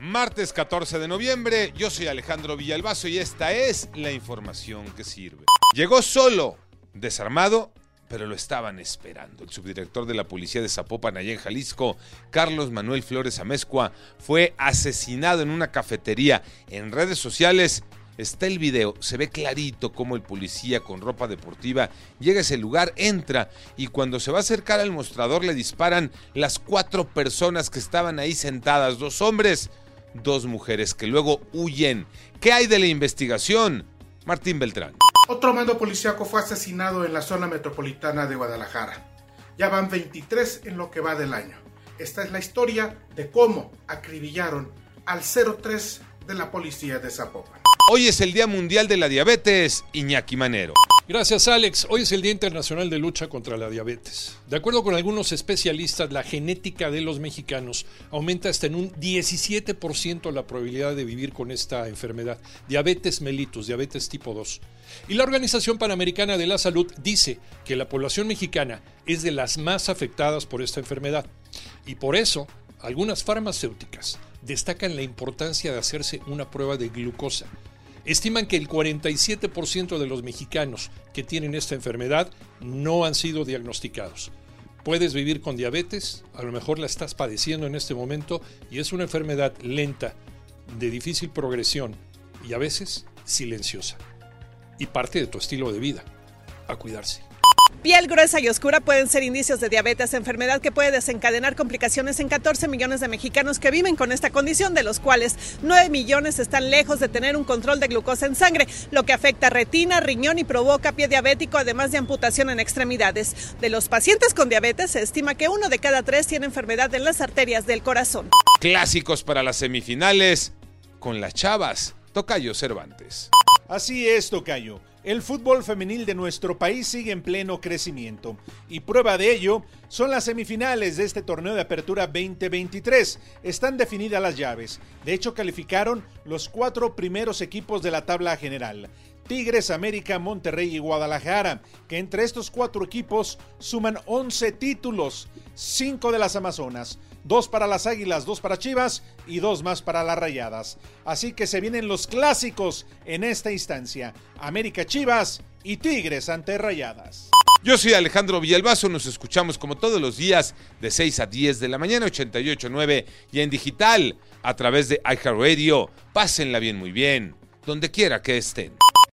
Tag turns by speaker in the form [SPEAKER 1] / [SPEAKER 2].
[SPEAKER 1] Martes 14 de noviembre, yo soy Alejandro Villalbazo y esta es la información que sirve. Llegó solo, desarmado, pero lo estaban esperando. El subdirector de la policía de Zapopan, allá en Jalisco, Carlos Manuel Flores Amezcua, fue asesinado en una cafetería. En redes sociales está el video, se ve clarito cómo el policía con ropa deportiva llega a ese lugar, entra y cuando se va a acercar al mostrador le disparan las cuatro personas que estaban ahí sentadas, dos hombres dos mujeres que luego huyen. ¿Qué hay de la investigación? Martín Beltrán.
[SPEAKER 2] Otro mando policíaco fue asesinado en la zona metropolitana de Guadalajara. Ya van 23 en lo que va del año. Esta es la historia de cómo acribillaron al 03 de la policía de Zapopan.
[SPEAKER 1] Hoy es el Día Mundial de la Diabetes, Iñaki Manero.
[SPEAKER 3] Gracias Alex. Hoy es el Día Internacional de Lucha contra la Diabetes. De acuerdo con algunos especialistas, la genética de los mexicanos aumenta hasta en un 17% la probabilidad de vivir con esta enfermedad, diabetes mellitus, diabetes tipo 2. Y la Organización Panamericana de la Salud dice que la población mexicana es de las más afectadas por esta enfermedad. Y por eso, algunas farmacéuticas destacan la importancia de hacerse una prueba de glucosa estiman que el 47% de los mexicanos que tienen esta enfermedad no han sido diagnosticados. Puedes vivir con diabetes, a lo mejor la estás padeciendo en este momento y es una enfermedad lenta, de difícil progresión y a veces silenciosa. Y parte de tu estilo de vida, a cuidarse.
[SPEAKER 4] Piel gruesa y oscura pueden ser indicios de diabetes, enfermedad que puede desencadenar complicaciones en 14 millones de mexicanos que viven con esta condición, de los cuales 9 millones están lejos de tener un control de glucosa en sangre, lo que afecta retina, riñón y provoca pie diabético, además de amputación en extremidades. De los pacientes con diabetes se estima que uno de cada tres tiene enfermedad en las arterias del corazón.
[SPEAKER 1] Clásicos para las semifinales con las Chavas, Tocayo Cervantes.
[SPEAKER 5] Así es, Tocayo. El fútbol femenil de nuestro país sigue en pleno crecimiento y prueba de ello son las semifinales de este torneo de apertura 2023. Están definidas las llaves. De hecho, calificaron los cuatro primeros equipos de la tabla general. Tigres, América, Monterrey y Guadalajara, que entre estos cuatro equipos suman 11 títulos, 5 de las Amazonas, dos para las Águilas, dos para Chivas y dos más para las Rayadas. Así que se vienen los clásicos en esta instancia, América Chivas y Tigres ante Rayadas.
[SPEAKER 1] Yo soy Alejandro Villalbazo, nos escuchamos como todos los días de 6 a 10 de la mañana, 88.9 y en digital a través de iHeartRadio. Pásenla bien, muy bien, donde quiera que estén.